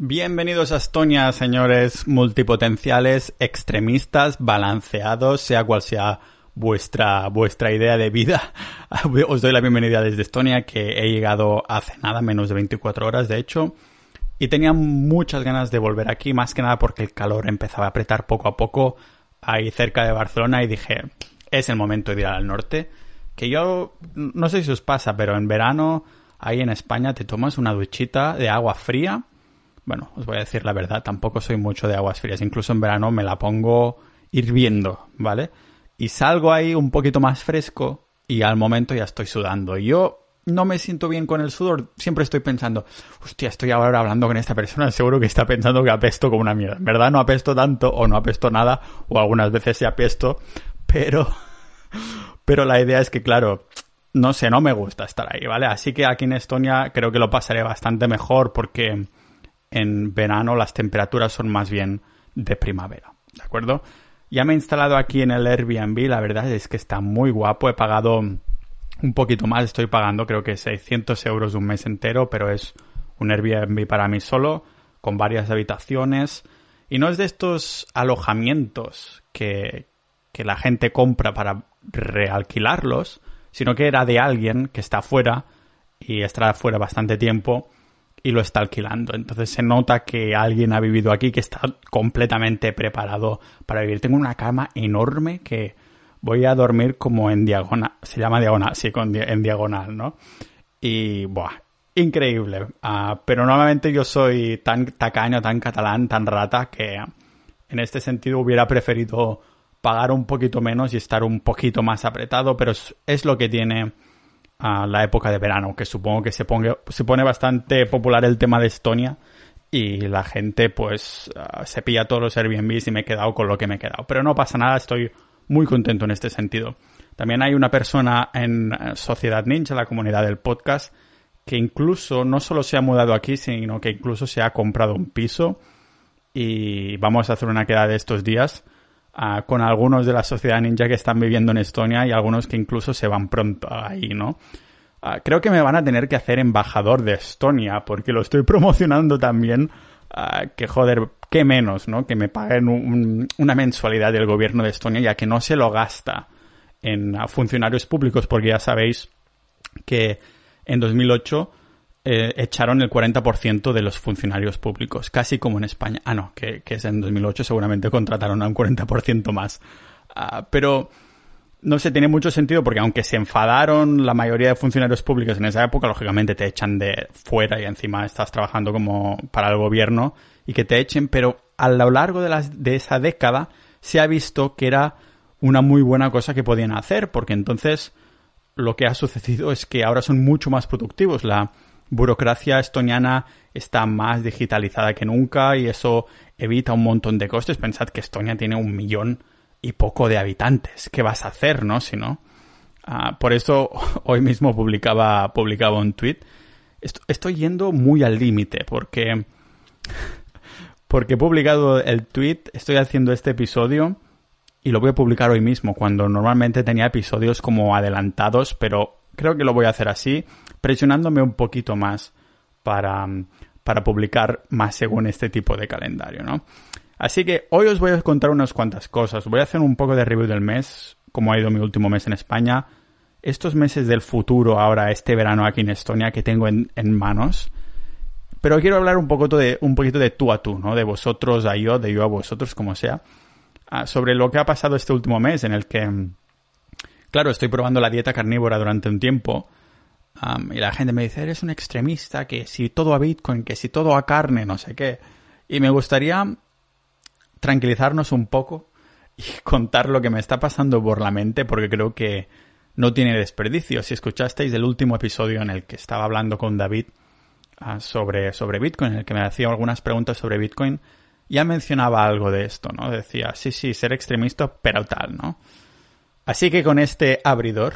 Bienvenidos a Estonia, señores multipotenciales, extremistas, balanceados, sea cual sea vuestra, vuestra idea de vida. Os doy la bienvenida desde Estonia, que he llegado hace nada, menos de 24 horas, de hecho. Y tenía muchas ganas de volver aquí, más que nada porque el calor empezaba a apretar poco a poco ahí cerca de Barcelona y dije, es el momento de ir al norte. Que yo, no sé si os pasa, pero en verano, ahí en España, te tomas una duchita de agua fría bueno, os voy a decir la verdad, tampoco soy mucho de aguas frías. Incluso en verano me la pongo hirviendo, ¿vale? Y salgo ahí un poquito más fresco y al momento ya estoy sudando. Yo no me siento bien con el sudor. Siempre estoy pensando, hostia, estoy ahora hablando con esta persona, seguro que está pensando que apesto como una mierda. En verdad no apesto tanto o no apesto nada, o algunas veces sí apesto, pero, pero la idea es que, claro, no sé, no me gusta estar ahí, ¿vale? Así que aquí en Estonia creo que lo pasaré bastante mejor porque en verano las temperaturas son más bien de primavera, ¿de acuerdo? Ya me he instalado aquí en el Airbnb, la verdad es que está muy guapo, he pagado un poquito más, estoy pagando creo que 600 euros un mes entero, pero es un Airbnb para mí solo, con varias habitaciones, y no es de estos alojamientos que, que la gente compra para realquilarlos, sino que era de alguien que está afuera y estará afuera bastante tiempo y lo está alquilando. Entonces se nota que alguien ha vivido aquí, que está completamente preparado para vivir. Tengo una cama enorme que voy a dormir como en diagonal. Se llama diagonal, sí, en diagonal, ¿no? Y, buah, increíble. Ah, pero normalmente yo soy tan tacaño, tan catalán, tan rata, que en este sentido hubiera preferido pagar un poquito menos y estar un poquito más apretado, pero es lo que tiene a la época de verano, que supongo que se, pone bastante popular el tema de Estonia y la gente pues ah, se pilla todos los Airbnbs y me he quedado con lo que me he quedado. Pero no pasa nada, estoy muy contento en este sentido. También hay una persona en eh, Sociedad Ninja, la comunidad del podcast, que incluso no solo se ha mudado aquí, sino que incluso se ha comprado un piso y vamos a hacer una queda de estos días con algunos de la sociedad ninja que están viviendo en Estonia y algunos que incluso se van pronto ahí, ¿no? Ah, creo que me van a tener que hacer embajador de Estonia porque lo estoy promocionando también. Ah, que joder, qué menos, ¿no? Que me paguen una mensualidad del gobierno de Estonia ya que no se lo gasta en funcionarios públicos porque ya sabéis que en 2008 eh, echaron el 40% de los funcionarios públicos, casi como en España. Ah, no, que, es en 2008 seguramente contrataron a un 40% más. Ah, pero no sé, tiene mucho sentido porque aunque se enfadaron la mayoría de funcionarios públicos en esa época, lógicamente te echan de fuera y encima estás trabajando como para el gobierno y que te echen, pero a lo largo de, las, de esa década se ha visto que era una muy buena cosa que podían hacer, porque entonces lo que ha sucedido es que ahora son mucho más productivos. Burocracia estoniana está más digitalizada que nunca y eso evita un montón de costes. Pensad que Estonia tiene un millón y poco de habitantes. ¿Qué vas a hacer, no? Si no. Ah, por eso hoy mismo publicaba, publicaba un tweet. Estoy yendo muy al límite porque, porque he publicado el tweet, estoy haciendo este episodio y lo voy a publicar hoy mismo, cuando normalmente tenía episodios como adelantados, pero creo que lo voy a hacer así presionándome un poquito más para, para publicar más según este tipo de calendario, ¿no? Así que hoy os voy a contar unas cuantas cosas. Voy a hacer un poco de review del mes, como ha ido mi último mes en España, estos meses del futuro ahora, este verano aquí en Estonia que tengo en, manos. Pero quiero hablar un, poco de, un poquito de tú a tú, ¿no? De vosotros a yo, de yo a vosotros, como sea. Ah, sobre lo que ha pasado este último mes en el que, claro, estoy probando la dieta carnívora durante un tiempo y la gente me dice, eres un extremista, que si todo a Bitcoin, que si todo a carne, no sé qué. Y me gustaría tranquilizarnos un poco y contar lo que me está pasando por la mente, porque creo que no tiene desperdicio. Si escuchasteis el último episodio en el que estaba hablando con David ah, sobre, sobre Bitcoin, en el que me hacía algunas preguntas sobre Bitcoin, ya mencionaba algo de esto, ¿no? Decía, sí, sí, ser extremista, pero tal, ¿no? Así que con este abridor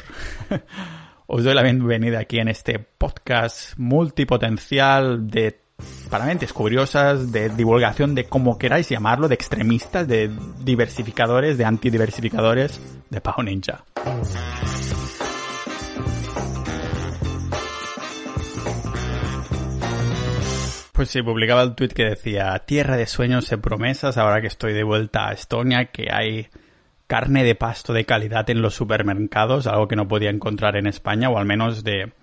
os doy la bienvenida aquí en este podcast multipotencial de para mentes curiosas, de divulgación de como queráis llamarlo, de extremistas, de diversificadores, de antidiversificadores, de Pau Ninja. Pues sí, publicaba el tweet que decía Tierra de sueños y promesas, ahora que estoy de vuelta a Estonia, que hay carne de pasto de calidad en los supermercados, algo que no podía encontrar en España, o al menos de...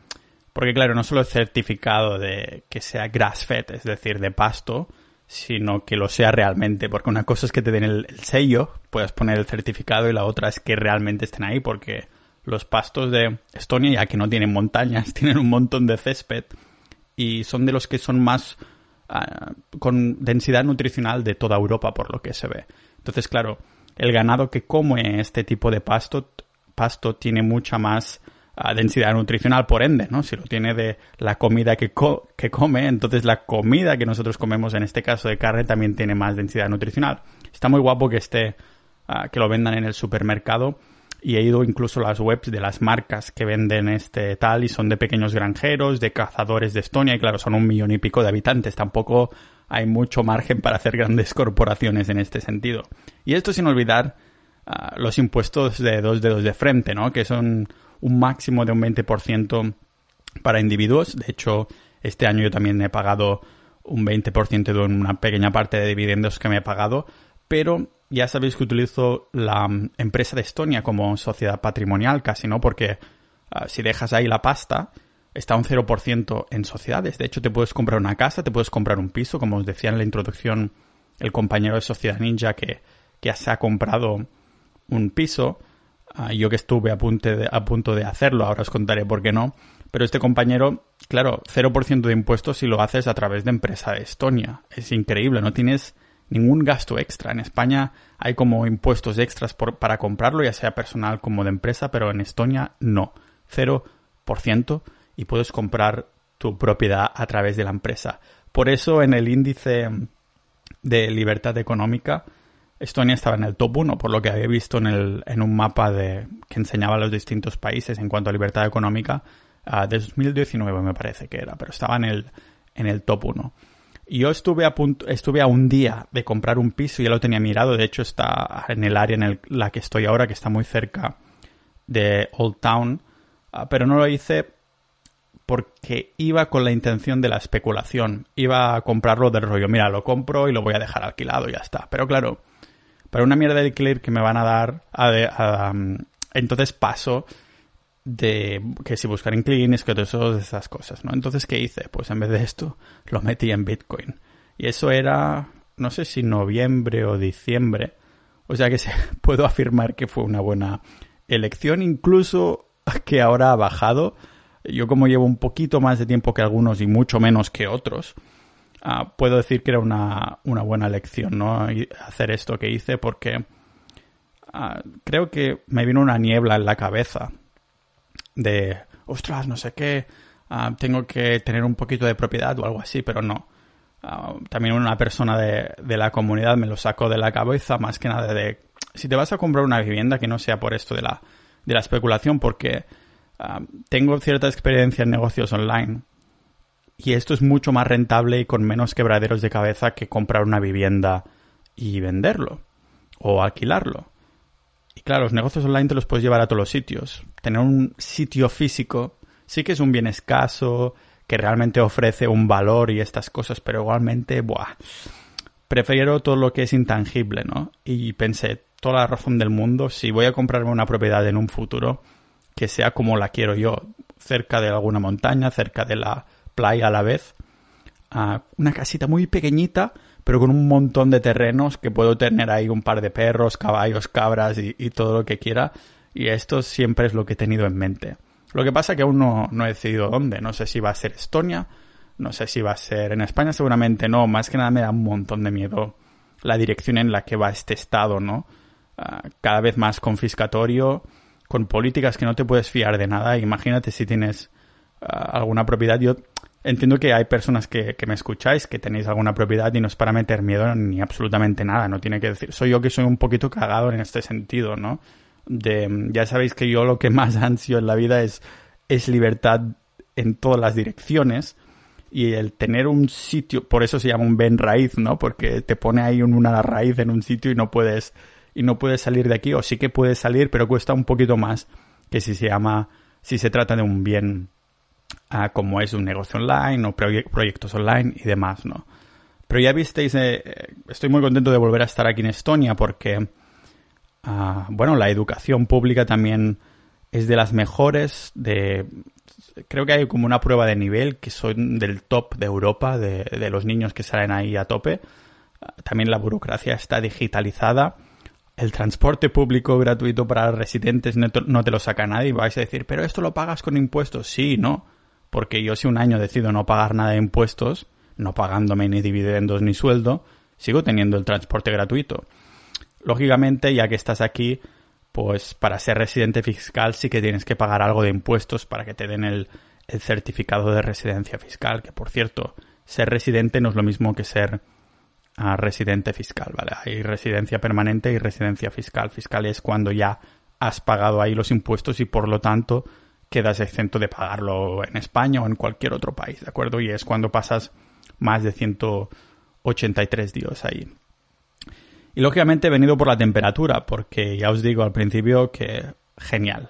Porque claro, no solo el certificado de que sea grass-fed, es decir, de pasto, sino que lo sea realmente, porque una cosa es que te den el, sello, puedas poner el certificado, y la otra es que realmente estén ahí, porque los pastos de Estonia, ya que no tienen montañas, tienen un montón de césped, y son de los que son más ah, con densidad nutricional de toda Europa, por lo que se ve. Entonces, claro, el ganado que come este tipo de pasto, pasto tiene mucha más ah, densidad nutricional, por ende, ¿no? Si lo tiene de la comida que, que come, entonces la comida que nosotros comemos, en este caso de carne, también tiene más densidad nutricional. Está muy guapo que esté, ah, que lo vendan en el supermercado y he ido incluso a las webs de las marcas que venden este tal y son de pequeños granjeros, de cazadores de Estonia y claro, son un millón y pico de habitantes. Tampoco hay mucho margen para hacer grandes corporaciones en este sentido. Y esto sin olvidar ah, los impuestos de dos dedos de frente, ¿no? Que son un máximo de un 20% para individuos. De hecho, este año yo también he pagado un 20% de una pequeña parte de dividendos que me he pagado, pero ya sabéis que utilizo la mm, empresa de Estonia como sociedad patrimonial casi, ¿no? Porque ah, si dejas ahí la pasta, está un 0% en sociedades. De hecho, te puedes comprar una casa, te puedes comprar un piso, como os decía en la introducción el compañero de Sociedad Ninja que, que se ha comprado un piso. Ah, yo que estuve a punto, de, a punto de hacerlo, ahora os contaré por qué no. Pero este compañero, claro, 0% de impuestos si lo haces a través de empresa de Estonia. Es increíble, no tienes ningún gasto extra. En España hay como impuestos extras para comprarlo, ya sea personal como de empresa, pero en Estonia no. 0% y puedes comprar tu propiedad a través de la empresa. Por eso en el índice de libertad económica, Estonia estaba en el top 1, por lo que había visto en, el, en un mapa de, que enseñaba los distintos países en cuanto a libertad económica, uh, de 2019 me parece que era, pero estaba en el, en el top 1. Yo estuve a punto, estuve a un día de comprar un piso, ya lo tenía mirado, de hecho está en el área en la que estoy ahora, que está muy cerca de Old Town, ah, pero no lo hice porque iba con la intención de la especulación, iba a comprarlo del rollo, mira, lo compro y lo voy a dejar alquilado y ya está. Pero claro, para una mierda de alquiler que me van a dar, entonces paso de que si buscar inquilinos, que todas esas cosas, ¿no? Entonces, ¿qué hice? Pues en vez de esto, lo metí en Bitcoin. Y eso era, no sé si noviembre o diciembre. O sea que se, puedo afirmar que fue una buena elección, incluso que ahora ha bajado. Yo como llevo un poquito más de tiempo que algunos y mucho menos que otros, ah, puedo decir que era una, una, buena elección, ¿no? Hacer esto que hice porque ah, creo que me vino una niebla en la cabeza de, ostras, no sé qué, ah, tengo que tener un poquito de propiedad o algo así, pero no. Ah, también una persona de, la comunidad me lo sacó de la cabeza, más que nada de, si te vas a comprar una vivienda que no sea por esto de la, de la especulación, porque ah, tengo cierta experiencia en negocios online y esto es mucho más rentable y con menos quebraderos de cabeza que comprar una vivienda y venderlo o alquilarlo. Y claro, los negocios online te los puedes llevar a todos los sitios. Tener un sitio físico sí que es un bien escaso, que realmente ofrece un valor y estas cosas, pero igualmente, buah, prefiero todo lo que es intangible, ¿no? Y pensé, toda la razón del mundo, si voy a comprarme una propiedad en un futuro, que sea como la quiero yo, cerca de alguna montaña, cerca de la playa a la vez, una casita muy pequeñita, pero con un montón de terrenos que puedo tener ahí un par de perros, caballos, cabras y, todo lo que quiera. Y esto siempre es lo que he tenido en mente. Lo que pasa es que aún no, he decidido dónde. No sé si va a ser Estonia, no sé si va a ser en España, seguramente no. Más que nada me da un montón de miedo la dirección en la que va este estado, ¿no? Ah, cada vez más confiscatorio, con políticas que no te puedes fiar de nada. Imagínate si tienes ah, alguna propiedad. Yo Entiendo que hay personas que, me escucháis, que tenéis alguna propiedad y no es para meter miedo ni absolutamente nada, no tiene que decir. Soy yo que soy un poquito cagado en este sentido, ¿no? De, ya sabéis que yo lo que más ansio en la vida es, es libertad en todas las direcciones y el tener un sitio, por eso se llama un Ben raíz, ¿no? Porque te pone ahí una raíz en un sitio y no puedes, y no puedes salir de aquí, o sí que puedes salir, pero cuesta un poquito más que si se llama, si se trata de un bien como es un negocio online o proyectos online y demás, ¿no? Pero ya visteis, eh, estoy muy contento de volver a estar aquí en Estonia porque, ah, bueno, la educación pública también es de las mejores de... Creo que hay como una prueba de nivel que son del top de Europa, de, los niños que salen ahí a tope. También la burocracia está digitalizada. El transporte público gratuito para residentes no te, no te lo saca nadie. Vais a decir, pero esto lo pagas con impuestos. Sí, no porque yo si un año decido no pagar nada de impuestos, no pagándome ni dividendos ni sueldo, sigo teniendo el transporte gratuito. Lógicamente, ya que estás aquí, pues para ser residente fiscal sí que tienes que pagar algo de impuestos para que te den el, certificado de residencia fiscal, que por cierto, ser residente no es lo mismo que ser ah, residente fiscal, ¿vale? Hay residencia permanente y residencia fiscal. Fiscal es cuando ya has pagado ahí los impuestos y por lo tanto quedas exento de pagarlo en España o en cualquier otro país, ¿de acuerdo? Y es cuando pasas más de 183 días ahí. Y lógicamente he venido por la temperatura, porque ya os digo al principio que genial.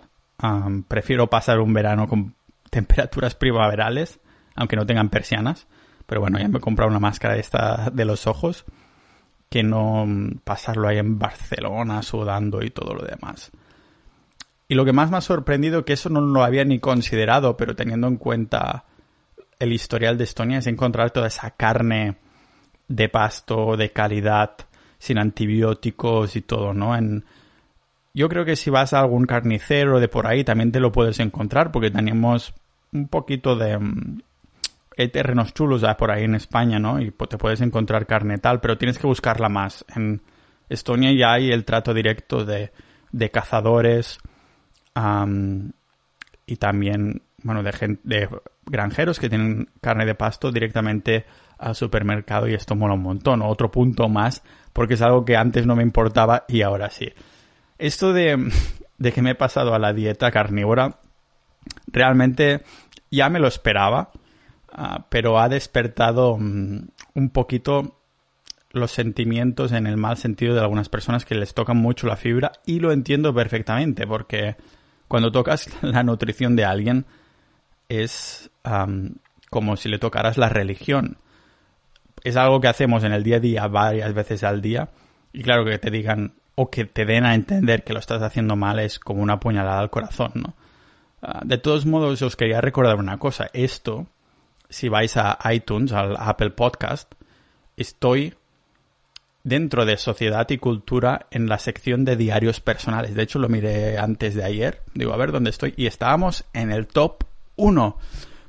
prefiero pasar un verano con temperaturas primaverales, aunque no tengan persianas. Pero bueno, ya me he comprado una máscara esta de los ojos, que no pasarlo ahí en Barcelona sudando y todo lo demás. Y lo que más me ha sorprendido, que eso no lo había ni considerado, pero teniendo en cuenta el historial de Estonia, es encontrar toda esa carne de pasto, de calidad, sin antibióticos y todo, ¿no? En, yo creo que si vas a algún carnicero de por ahí también te lo puedes encontrar porque tenemos un poquito de... Mm, hay terrenos chulos por ahí en España, ¿no? Y te puedes encontrar carne tal, pero tienes que buscarla más. En Estonia ya hay el trato directo de, cazadores, y también, bueno, de, de granjeros que tienen carne de pasto directamente al supermercado y esto mola un montón. Otro punto más, porque es algo que antes no me importaba y ahora sí. Esto de, de que me he pasado a la dieta carnívora, realmente ya me lo esperaba, ah, pero ha despertado mm, un poquito los sentimientos en el mal sentido de algunas personas que les tocan mucho la fibra y lo entiendo perfectamente porque cuando tocas la nutrición de alguien es como si le tocaras la religión. Es algo que hacemos en el día a día varias veces al día y claro que te digan o que te den a entender que lo estás haciendo mal es como una puñalada al corazón, ¿no? Ah, de todos modos, os quería recordar una cosa. Esto, si vais a iTunes, al Apple Podcast, estoy dentro de sociedad y cultura en la sección de diarios personales. De hecho, lo miré antes de ayer. Digo, a ver dónde estoy. Y estábamos en el top 1.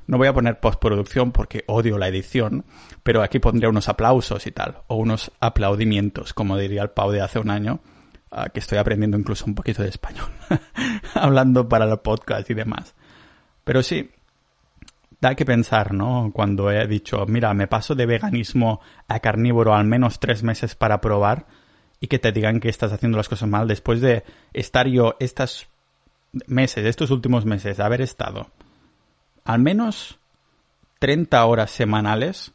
No voy a poner postproducción porque odio la edición, pero aquí pondré unos aplausos y tal, o unos aplaudimientos, como diría el Pau de hace un año, que estoy aprendiendo incluso un poquito de español, hablando para el podcast y demás. Pero sí, da que pensar, ¿no? Cuando he dicho, mira, me paso de veganismo a carnívoro al menos tres meses para probar y que te digan que estás haciendo las cosas mal después de estar yo estos meses, estos últimos meses, haber estado al menos 30 horas semanales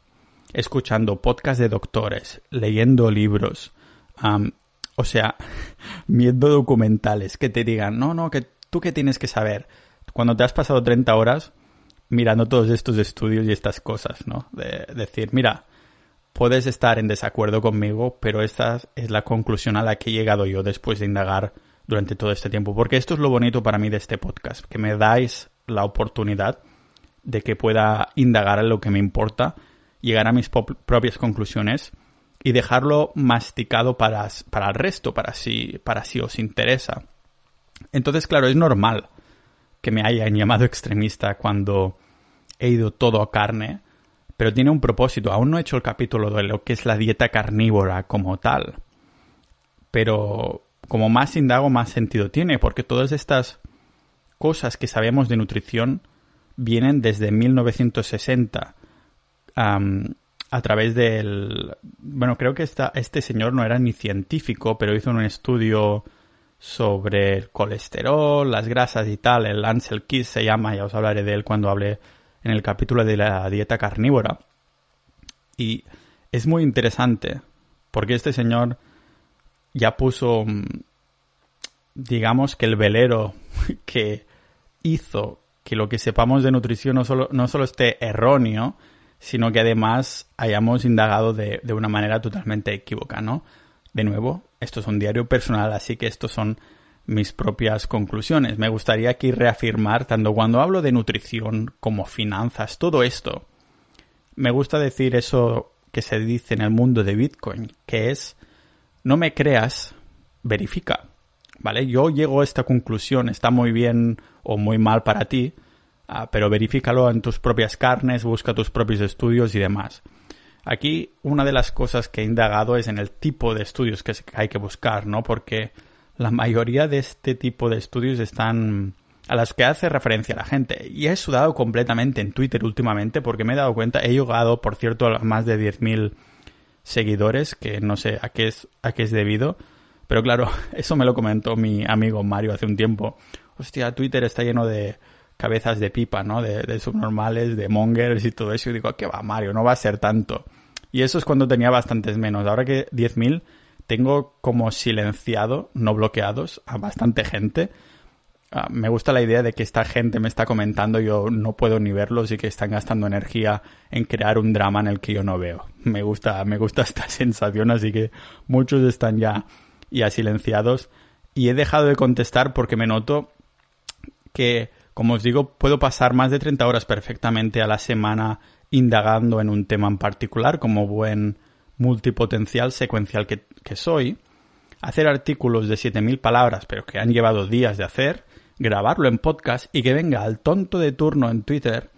escuchando podcasts de doctores, leyendo libros, o sea, viendo documentales que te digan, no, no, que tú qué tienes que saber. Cuando te has pasado 30 horas, mirando todos estos estudios y estas cosas, ¿no? De decir, mira, puedes estar en desacuerdo conmigo, pero esta es la conclusión a la que he llegado yo después de indagar durante todo este tiempo. Porque esto es lo bonito para mí de este podcast, que me dais la oportunidad de que pueda indagar en lo que me importa, llegar a mis propias conclusiones y dejarlo masticado para, para el resto, para si, para si os interesa. Entonces, claro, es normal que me hayan llamado extremista cuando he ido todo a carne, pero tiene un propósito. Aún no he hecho el capítulo de lo que es la dieta carnívora como tal. Pero como más indago, más sentido tiene, porque todas estas cosas que sabemos de nutrición vienen desde 1960 a través del... Bueno, creo que este señor no era ni científico, pero hizo un estudio sobre el colesterol, las grasas y tal. El Ansel Keys se llama, ya os hablaré de él cuando hable en el capítulo de la dieta carnívora. Y es muy interesante porque este señor ya puso, mm, digamos que el velero que hizo que lo que sepamos de nutrición no solo, no solo esté erróneo, sino que además hayamos indagado de, de una manera totalmente equívoca, ¿no? De nuevo, esto es un diario personal, así que estos son mis propias conclusiones. Me gustaría aquí reafirmar, tanto cuando hablo de nutrición como finanzas, todo esto, me gusta decir eso que se dice en el mundo de Bitcoin, que es, no me creas, verifica. ¿Vale? Yo llego a esta conclusión, está muy bien o muy mal para ti, ah, pero verifícalo en tus propias carnes, busca tus propios estudios y demás. Aquí una de las cosas que he indagado es en el tipo de estudios que hay que buscar, ¿no? Porque la mayoría de este tipo de estudios están a las que hace referencia la gente. Y he sudado completamente en Twitter últimamente porque me he dado cuenta, he llegado, por cierto, a más de 10.000 seguidores, que no sé a qué, es, a qué es debido. Pero claro, eso me lo comentó mi amigo Mario hace un tiempo. Hostia, Twitter está lleno de cabezas de pipa, ¿no? De, subnormales, de mongers y todo eso. Y digo, ¿qué va, Mario? No va a ser tanto. Y eso es cuando tenía bastantes menos. Ahora que 10.000 tengo como silenciado, no bloqueados, a bastante gente Ah, me gusta la idea de que esta gente me está comentando, yo no puedo ni verlos y que están gastando energía en crear un drama en el que yo no veo. Me gusta, me gusta esta sensación, así que muchos están ya, ya silenciados. Y he dejado de contestar porque me noto que, como os digo, puedo pasar más de 30 horas perfectamente a la semana indagando en un tema en particular, como buen multipotencial secuencial que, que soy. Hacer artículos de 7.000 palabras, pero que han llevado días de hacer grabarlo en podcast y que venga al tonto de turno en Twitter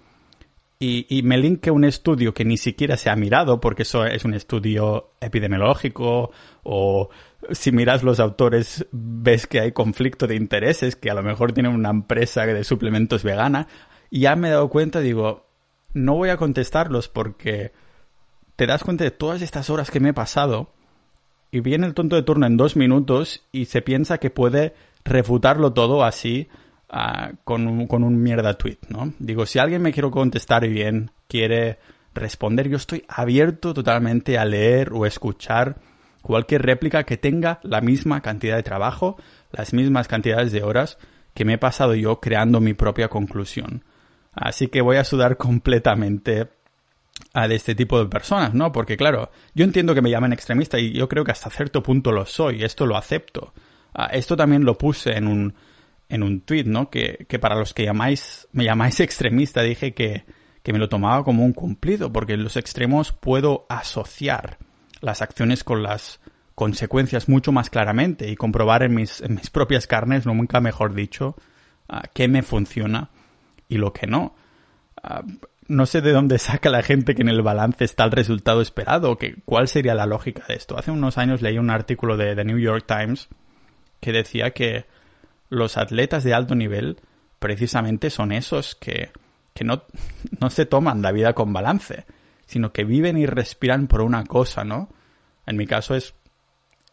y, me linke un estudio que ni siquiera se ha mirado, porque eso es un estudio epidemiológico, o si miras los autores ves que hay conflicto de intereses, que a lo mejor tienen una empresa de suplementos vegana, y ya me he dado cuenta, digo, no voy a contestarlos porque te das cuenta de todas estas horas que me he pasado, y viene el tonto de turno en dos minutos y se piensa que puede refutarlo todo así ah, con, un, con un mierda tweet, ¿no? Digo, si alguien me quiere contestar bien, quiere responder, yo estoy abierto totalmente a leer o escuchar cualquier réplica que tenga la misma cantidad de trabajo, las mismas cantidades de horas que me he pasado yo creando mi propia conclusión. Así que voy a sudar completamente a de este tipo de personas, ¿no? Porque claro, yo entiendo que me llamen extremista y yo creo que hasta cierto punto lo soy, esto lo acepto. Ah, esto también lo puse en un, en un tweet, ¿no? Que, que, para los que llamáis, me llamáis extremista, dije que, que me lo tomaba como un cumplido, porque en los extremos puedo asociar las acciones con las consecuencias mucho más claramente y comprobar en mis, en mis propias carnes, nunca mejor dicho, uh, qué me funciona y lo que no. Uh, no sé de dónde saca la gente que en el balance está el resultado esperado, que cuál sería la lógica de esto. Hace unos años leí un artículo de The New York Times que decía que los atletas de alto nivel precisamente son esos que, que no, no se toman la vida con balance, sino que viven y respiran por una cosa, ¿no? En mi caso es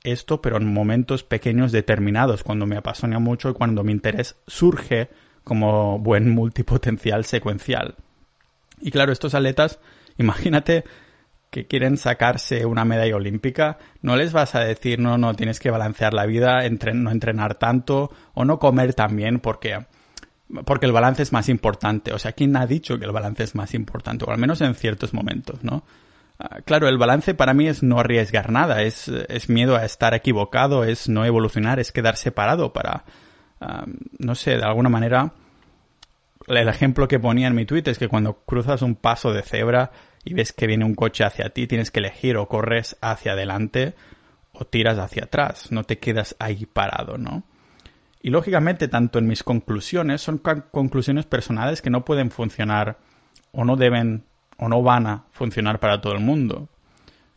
esto, pero en momentos pequeños determinados, cuando me apasiona mucho y cuando mi interés surge como buen multipotencial secuencial. Y claro, estos atletas, imagínate que quieren sacarse una medalla olímpica, no les vas a decir, no, no, tienes que balancear la vida, no entrenar tanto o no comer también porque, porque el balance es más importante. O sea, ¿quién ha dicho que el balance es más importante? O al menos en ciertos momentos, ¿no? Ah, claro, el balance para mí es no arriesgar nada, es, es miedo a estar equivocado, es no evolucionar, es quedar separado para, no sé, de alguna manera, el ejemplo que ponía en mi tweet es que cuando cruzas un paso de cebra, y ves que viene un coche hacia ti, tienes que elegir o corres hacia adelante o tiras hacia atrás, no te quedas ahí parado, ¿no? Y lógicamente, tanto en mis conclusiones, son conclusiones personales que no pueden funcionar o no deben o no van a funcionar para todo el mundo.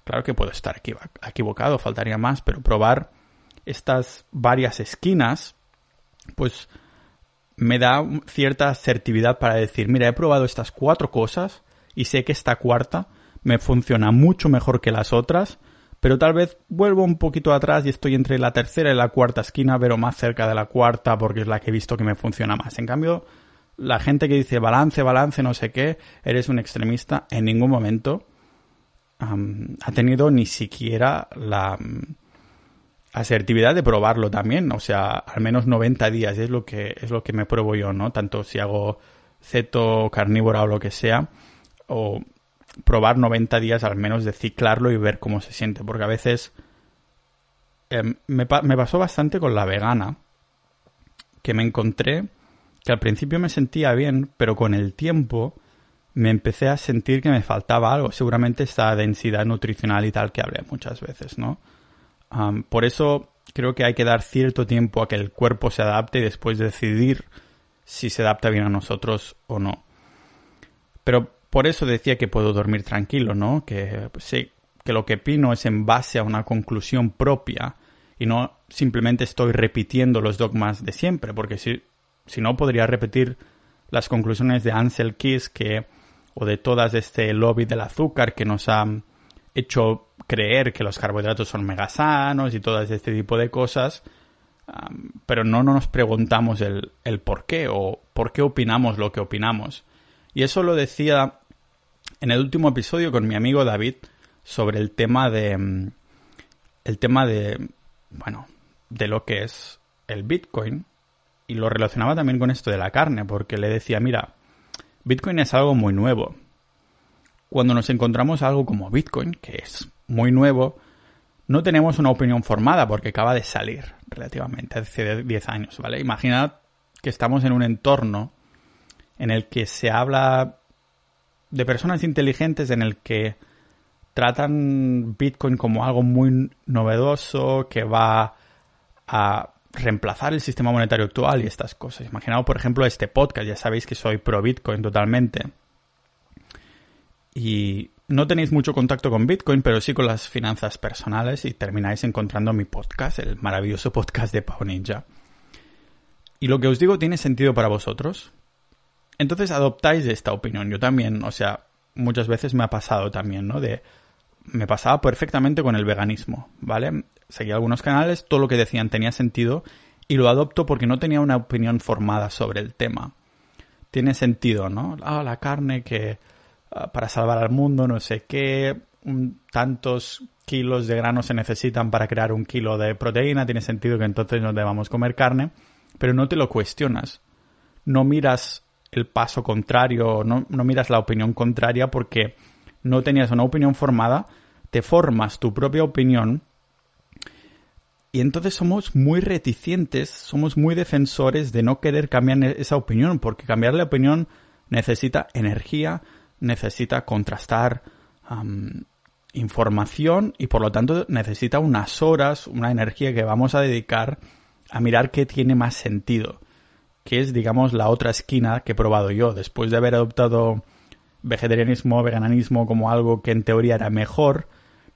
Claro que puedo estar equivocado, faltaría más, pero probar estas varias esquinas, pues me da cierta asertividad para decir, mira, he probado estas cuatro cosas y sé que esta cuarta me funciona mucho mejor que las otras, pero tal vez vuelvo un poquito atrás y estoy entre la tercera y la cuarta esquina, pero más cerca de la cuarta porque es la que he visto que me funciona más. En cambio, la gente que dice balance, balance, no sé qué, eres un extremista, en ningún momento ha tenido ni siquiera la asertividad de probarlo también, o sea, al menos 90 días es lo que es lo que me pruebo yo, ¿no? Tanto si hago ceto carnívora o lo que sea, o probar 90 días al menos de ciclarlo y ver cómo se siente, porque a veces em, me, pasó bastante con la vegana, que me encontré que al principio me sentía bien, pero con el tiempo me empecé a sentir que me faltaba algo, seguramente esta densidad nutricional y tal que hablé muchas veces, ¿no? por eso creo que hay que dar cierto tiempo a que el cuerpo se adapte y después decidir si se adapta bien a nosotros o no. Pero por eso decía que puedo dormir tranquilo, ¿no? Que sí, que lo que opino es en base a una conclusión propia y no simplemente estoy repitiendo los dogmas de siempre, porque si, si no podría repetir las conclusiones de Ansel Keys que o de todas este lobby del azúcar que nos ha hecho creer que los carbohidratos son mega sanos y todas este tipo de cosas, pero no, nos preguntamos el, el por qué o por qué opinamos lo que opinamos. Y eso lo decía en el último episodio con mi amigo David sobre el tema de mm, el tema de bueno, de lo que es el Bitcoin y lo relacionaba también con esto de la carne porque le decía, mira, Bitcoin es algo muy nuevo. Cuando nos encontramos algo como Bitcoin, que es muy nuevo, no tenemos una opinión formada porque acaba de salir relativamente hace 10 años, ¿vale? Imaginad que estamos en un entorno en el que se habla de personas inteligentes en el que tratan Bitcoin como algo muy novedoso que va a reemplazar el sistema monetario actual y estas cosas. Imaginaos, por ejemplo, este podcast. Ya sabéis que soy pro Bitcoin totalmente. Y no tenéis mucho contacto con Bitcoin, pero sí con las finanzas personales y termináis encontrando mi podcast, el maravilloso podcast de Pau Ninja. Y lo que os digo tiene sentido para vosotros. Entonces adoptáis esta opinión. Yo también, o sea, muchas veces me ha pasado también, ¿no? De me pasaba perfectamente con el veganismo, ¿vale? Seguía algunos canales, todo lo que decían tenía sentido y lo adopto porque no tenía una opinión formada sobre el tema. Tiene sentido, ¿no? Ah, la carne que ah, para salvar al mundo, no sé qué, tantos kilos de grano se necesitan para crear un kilo de proteína, tiene sentido que entonces no debamos comer carne, pero no te lo cuestionas. No miras el paso contrario, no, miras la opinión contraria porque no tenías una opinión formada, te formas tu propia opinión y entonces somos muy reticentes, somos muy defensores de no querer cambiar esa opinión, porque cambiar la opinión necesita energía, necesita contrastar información y por lo tanto necesita unas horas, una energía que vamos a dedicar a mirar qué tiene más sentido, que es digamos la otra esquina que he probado yo, después de haber adoptado vegetarianismo, veganismo como algo que en teoría era mejor,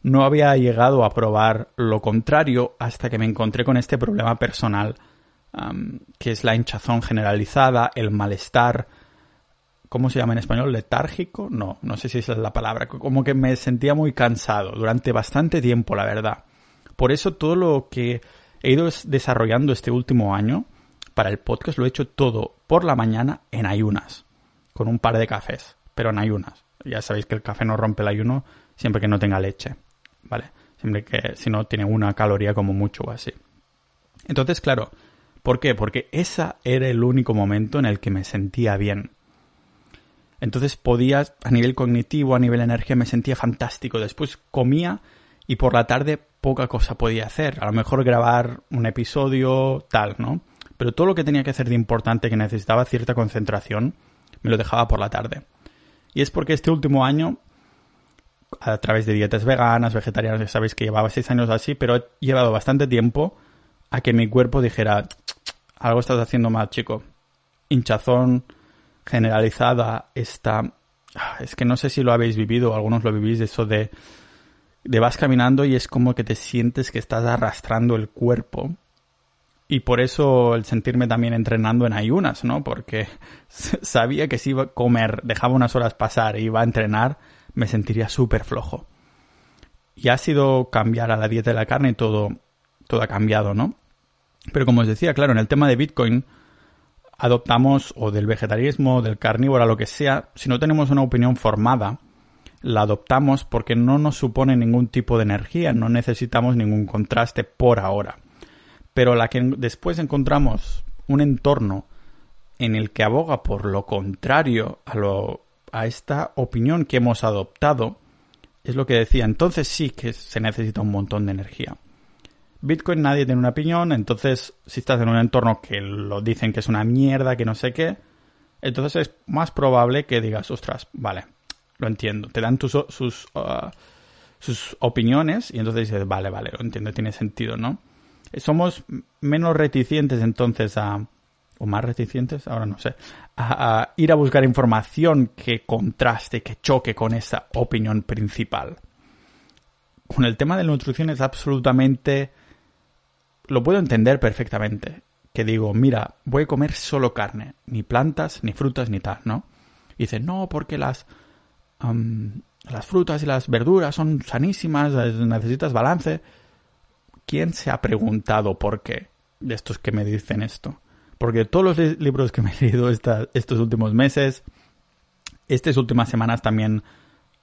no había llegado a probar lo contrario hasta que me encontré con este problema personal, que es la hinchazón generalizada, el malestar, ¿cómo se llama en español? ¿Letárgico? No, no sé si esa es la palabra. Como que me sentía muy cansado durante bastante tiempo, la verdad. Por eso todo lo que he ido desarrollando este último año para el podcast lo he hecho todo por la mañana en ayunas, con un par de cafés pero en ayunas. Ya sabéis que el café no rompe el ayuno siempre que no tenga leche, ¿vale? Siempre que si no tiene una caloría como mucho o así. Entonces, claro, ¿por qué? Porque ese era el único momento en el que me sentía bien. Entonces podía, a nivel cognitivo, a nivel energía, me sentía fantástico. Después comía y por la tarde poca cosa podía hacer. A lo mejor grabar un episodio, tal, ¿no? Pero todo lo que tenía que hacer de importante que necesitaba cierta concentración, me lo dejaba por la tarde. Y es porque este último año, a través de dietas veganas, vegetarianas, ya sabéis que llevaba seis años así, pero he llevado bastante tiempo a que mi cuerpo dijera, algo estás haciendo mal, chico. Hinchazón generalizada, esta... Es que no sé si lo habéis vivido, algunos lo vivís, eso de, de vas caminando y es como que te sientes que estás arrastrando el cuerpo y por eso el sentirme también entrenando en ayunas, ¿no? Porque sabía que si iba a comer, dejaba unas horas pasar e iba a entrenar, me sentiría súper flojo. Y ha sido cambiar a la dieta de la carne y todo, todo ha cambiado, ¿no? Pero como os decía, claro, en el tema de Bitcoin adoptamos, o del vegetarianismo, del carnívoro, lo que sea, si no tenemos una opinión formada, la adoptamos porque no nos supone ningún tipo de energía, no necesitamos ningún contraste por ahora pero la que después encontramos un entorno en el que aboga por lo contrario a, lo, a esta opinión que hemos adoptado, es lo que decía, entonces sí que se necesita un montón de energía. Bitcoin nadie tiene una opinión, entonces si estás en un entorno que lo dicen que es una mierda, que no sé qué, entonces es más probable que digas, ostras, vale, lo entiendo. Te dan tus, sus, uh, sus opiniones y entonces dices, vale, vale, lo entiendo, tiene sentido, ¿no? Somos menos reticentes entonces a, o más reticentes, ahora no sé, a, ir a buscar información que contraste, que choque con esa opinión principal. Con el tema de la nutrición es absolutamente... Lo puedo entender perfectamente. Que digo, mira, voy a comer solo carne, ni plantas, ni frutas, ni tal, ¿no? Y dice, no, porque las, las frutas y las verduras son sanísimas, necesitas balance. ¿Quién se ha preguntado por qué de estos que me dicen esto? Porque todos los libros que me he leído estos últimos meses, estas últimas semanas también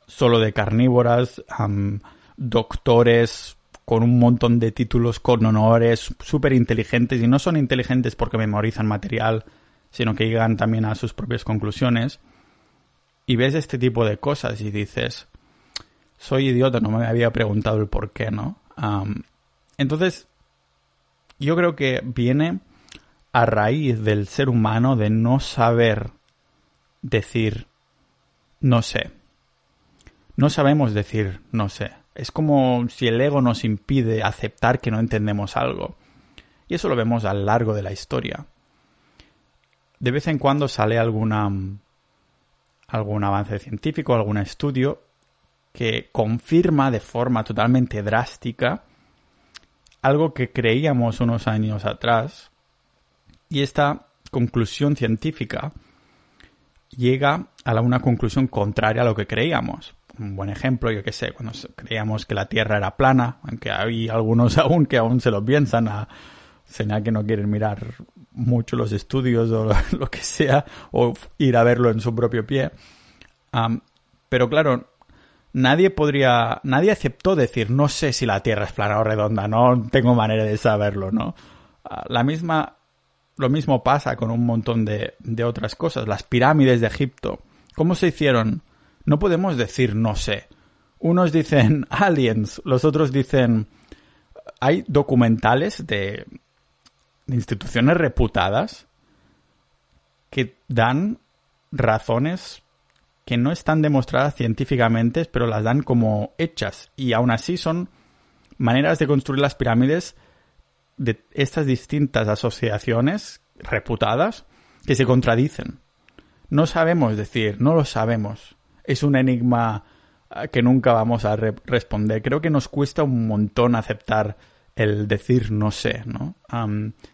solo de carnívoras, doctores con un montón de títulos con honores, súper inteligentes, y no son inteligentes porque memorizan material, sino que llegan también a sus propias conclusiones. Y ves este tipo de cosas y dices, soy idiota, no me había preguntado el por qué, ¿no? Entonces, yo creo que viene a raíz del ser humano de no saber decir no sé. No sabemos decir no sé. Es como si el ego nos impide aceptar que no entendemos algo. Y eso lo vemos a lo largo de la historia. De vez en cuando sale alguna algún avance científico, algún estudio que confirma de forma totalmente drástica algo que creíamos unos años atrás y esta conclusión científica llega a una conclusión contraria a lo que creíamos. Un buen ejemplo, yo que sé, cuando creíamos que la Tierra era plana, aunque hay algunos aún que aún se lo piensan, a señal que no quieren mirar mucho los estudios o lo que sea, o ir a verlo en su propio pie. pero claro, nadie podría, nadie aceptó decir, no sé si la Tierra es plana o redonda, no tengo manera de saberlo, ¿no? Ah, la misma lo mismo pasa con un montón de, otras cosas. Las pirámides de Egipto. ¿Cómo se hicieron? No podemos decir no sé. Unos dicen aliens, los otros dicen... Hay documentales de, de instituciones reputadas que dan razones que no están demostradas científicamente, pero las dan como hechas. Y aún así son maneras de construir las pirámides de estas distintas asociaciones reputadas que se contradicen. No sabemos decir, no lo sabemos. Es un enigma ah, que nunca vamos a responder. Creo que nos cuesta un montón aceptar el decir no sé, ¿no?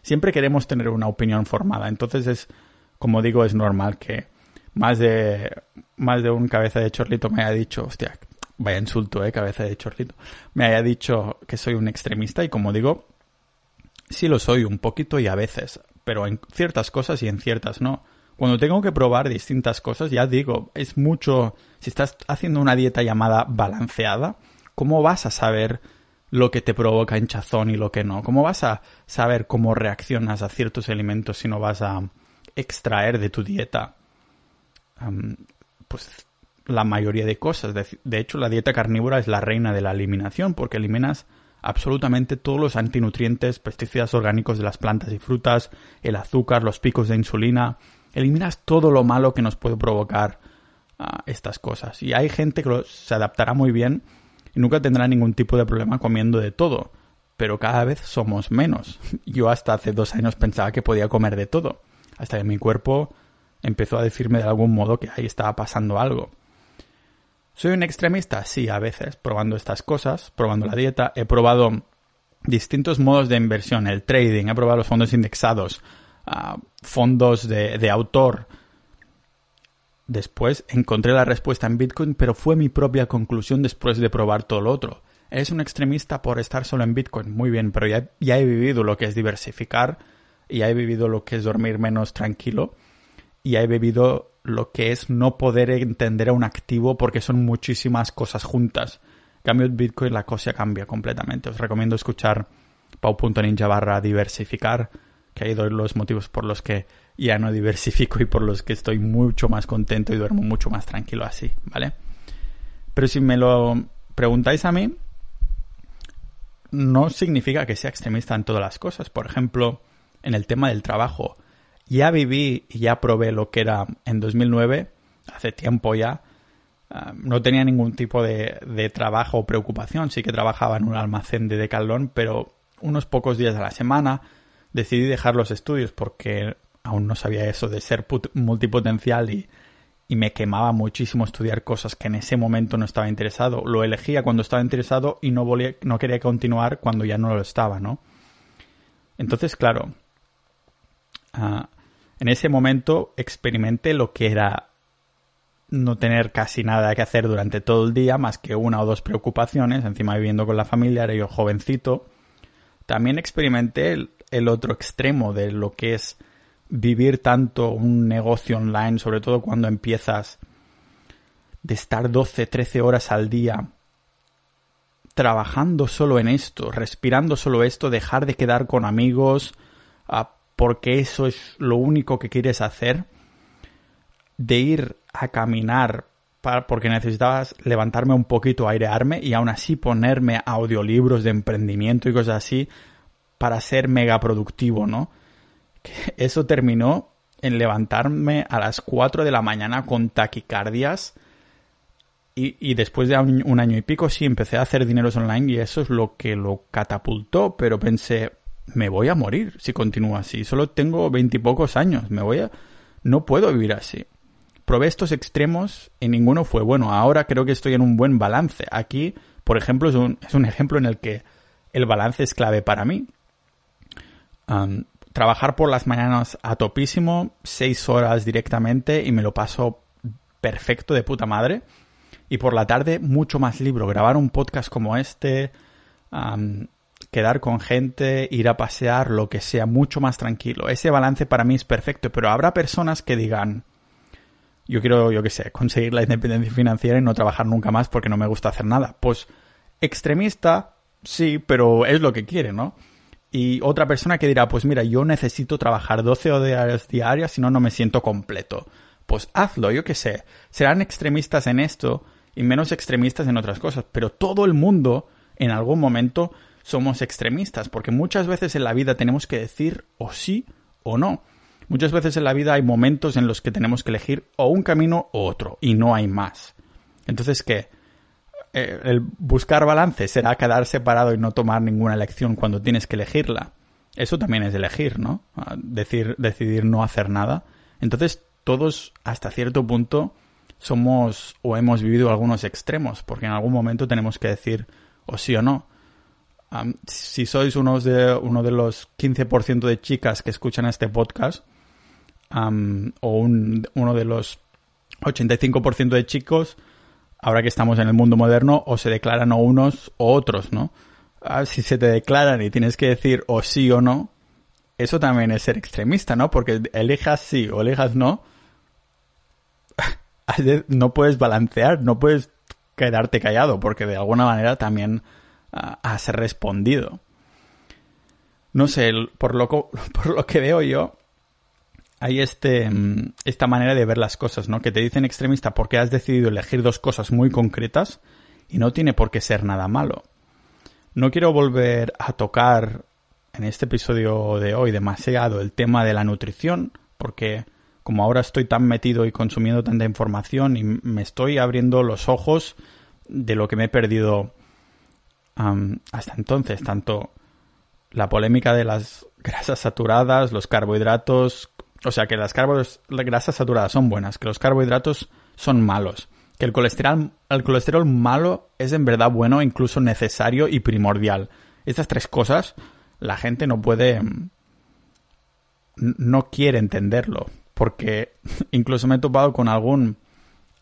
siempre queremos tener una opinión formada. Entonces es, como digo, es normal que más de, más de un cabeza de chorlito me haya dicho, hostia, vaya insulto, eh, cabeza de chorlito, me haya dicho que soy un extremista y como digo, sí lo soy un poquito y a veces, pero en ciertas cosas y en ciertas no. Cuando tengo que probar distintas cosas, ya digo, es mucho... Si estás haciendo una dieta llamada balanceada, ¿cómo vas a saber lo que te provoca hinchazón y lo que no? ¿Cómo vas a saber cómo reaccionas a ciertos alimentos si no vas a extraer de tu dieta pues la mayoría de cosas? de hecho, la dieta carnívora es la reina de la eliminación porque eliminas absolutamente todos los antinutrientes, pesticidas orgánicos de las plantas y frutas, el azúcar, los picos de insulina. Eliminas todo lo malo que nos puede provocar ah, estas cosas. Y hay gente que se adaptará muy bien y nunca tendrá ningún tipo de problema comiendo de todo. Pero cada vez somos menos. Yo hasta hace dos años pensaba que podía comer de todo. Hasta que mi cuerpo empezó a decirme de algún modo que ahí estaba pasando algo. ¿Soy un extremista? Sí, a veces, probando estas cosas, probando la dieta. He probado distintos modos de inversión, el trading, he probado los fondos indexados, ah, fondos de, autor. Después encontré la respuesta en Bitcoin, pero fue mi propia conclusión después de probar todo lo otro. ¿Es un extremista por estar solo en Bitcoin? Muy bien, pero ya, ya he vivido lo que es diversificar, ya he vivido lo que es dormir menos tranquilo, y he vivido lo que es no poder entender a un activo porque son muchísimas cosas juntas. Cambio, Bitcoin la cosa cambia completamente. Os recomiendo escuchar pau.ninja barra diversificar, que hay dos los motivos por los que ya no diversifico y por los que estoy mucho más contento y duermo mucho más tranquilo así, ¿vale? Pero si me lo preguntáis a mí, no significa que sea extremista en todas las cosas. Por ejemplo, en el tema del trabajo, ya viví y ya probé lo que era en 2009, hace tiempo ya, ah, no tenía ningún tipo de, de, trabajo o preocupación. Sí que trabajaba en un almacén de decalón, pero unos pocos días a la semana decidí dejar los estudios porque aún no sabía eso de ser multipotencial y, y me quemaba muchísimo estudiar cosas que en ese momento no estaba interesado. Lo elegía cuando estaba interesado y no, volía, no quería continuar cuando ya no lo estaba, ¿no? Entonces, claro, uh, en ese momento experimenté lo que era no tener casi nada que hacer durante todo el día, más que una o dos preocupaciones, encima viviendo con la familia, era yo jovencito. También experimenté el, otro extremo de lo que es vivir tanto un negocio online, sobre todo cuando empiezas de estar 12, 13 horas al día trabajando solo en esto, respirando solo esto, dejar de quedar con amigos, porque eso es lo único que quieres hacer, de ir a caminar porque necesitabas levantarme un poquito, airearme y aún así ponerme audiolibros de emprendimiento y cosas así para ser mega productivo, ¿no? eso terminó en levantarme a las 4 de la mañana con taquicardias. Y, después de un, año y pico sí empecé a hacer dineros online y eso es lo que lo catapultó, pero pensé, me voy a morir si continúo así. Solo tengo veintipocos años, me voy a... No puedo vivir así. Probé estos extremos y ninguno fue bueno. Ahora creo que estoy en un buen balance. Aquí, por ejemplo, es un, es un ejemplo en el que el balance es clave para mí trabajar por las mañanas a topísimo, seis horas directamente y me lo paso perfecto de puta madre. Y por la tarde mucho más libro, grabar un podcast como este, quedar con gente, ir a pasear, lo que sea, mucho más tranquilo. Ese balance para mí es perfecto, pero habrá personas que digan, yo quiero, yo qué sé, conseguir la independencia financiera y no trabajar nunca más porque no me gusta hacer nada. Pues extremista, sí, pero es lo que quiere, ¿no? Y otra persona que dirá, pues mira, yo necesito trabajar 12 horas diarias, si no, no me siento completo. Pues hazlo, yo qué sé. Serán extremistas en esto y menos extremistas en otras cosas, pero todo el mundo en algún momento somos extremistas, porque muchas veces en la vida tenemos que decir o sí o no. Muchas veces en la vida hay momentos en los que tenemos que elegir o un camino o otro, y no hay más. Entonces, ¿qué? Eh, el buscar balance será quedar separado y no tomar ninguna elección cuando tienes que elegirla. Eso también es elegir, ¿no? Decir, decidir no hacer nada. Entonces, todos hasta cierto punto somos o hemos vivido algunos extremos, porque en algún momento tenemos que decir o sí o no. Si sois uno de, uno de los 15% de chicas que escuchan este podcast, o uno de los 85% de chicos, ahora que estamos en el mundo moderno, o se declaran o unos o otros, ¿no? Ah, si se te declaran y tienes que decir o sí o no, eso también es ser extremista, ¿no? Porque elijas sí o elijas no, no puedes balancear, no puedes quedarte callado, porque de alguna manera también has respondido. No sé, por lo, por lo que veo yo, hay este, mm, esta manera de ver las cosas, ¿no? Que te dicen extremista porque has decidido elegir dos cosas muy concretas y no tiene por qué ser nada malo. No quiero volver a tocar en este episodio de hoy demasiado el tema de la nutrición porque como ahora estoy tan metido y consumiendo tanta información y me estoy abriendo los ojos de lo que me he perdido hasta entonces, tanto la polémica de las grasas saturadas, los carbohidratos, o sea, que las, las grasas saturadas son buenas, que los carbohidratos son malos, que el colesterol, el colesterol malo es en verdad bueno, incluso necesario y primordial. Estas tres cosas la gente no puede... no quiere entenderlo, porque incluso me he topado con algún